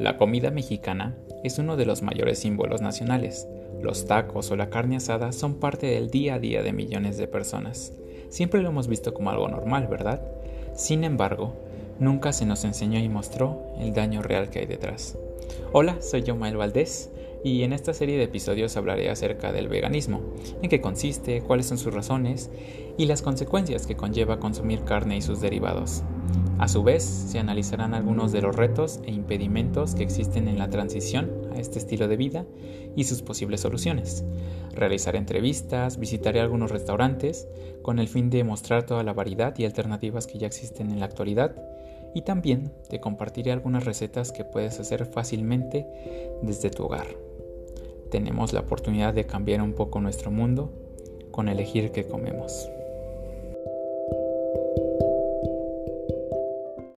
La comida mexicana es uno de los mayores símbolos nacionales. Los tacos o la carne asada son parte del día a día de millones de personas. Siempre lo hemos visto como algo normal, ¿verdad? Sin embargo, nunca se nos enseñó y mostró el daño real que hay detrás. Hola, soy Mael Valdés y en esta serie de episodios hablaré acerca del veganismo, en qué consiste, cuáles son sus razones y las consecuencias que conlleva consumir carne y sus derivados. A su vez, se analizarán algunos de los retos e impedimentos que existen en la transición a este estilo de vida y sus posibles soluciones. Realizaré entrevistas, visitaré algunos restaurantes con el fin de mostrar toda la variedad y alternativas que ya existen en la actualidad y también te compartiré algunas recetas que puedes hacer fácilmente desde tu hogar. Tenemos la oportunidad de cambiar un poco nuestro mundo con elegir qué comemos.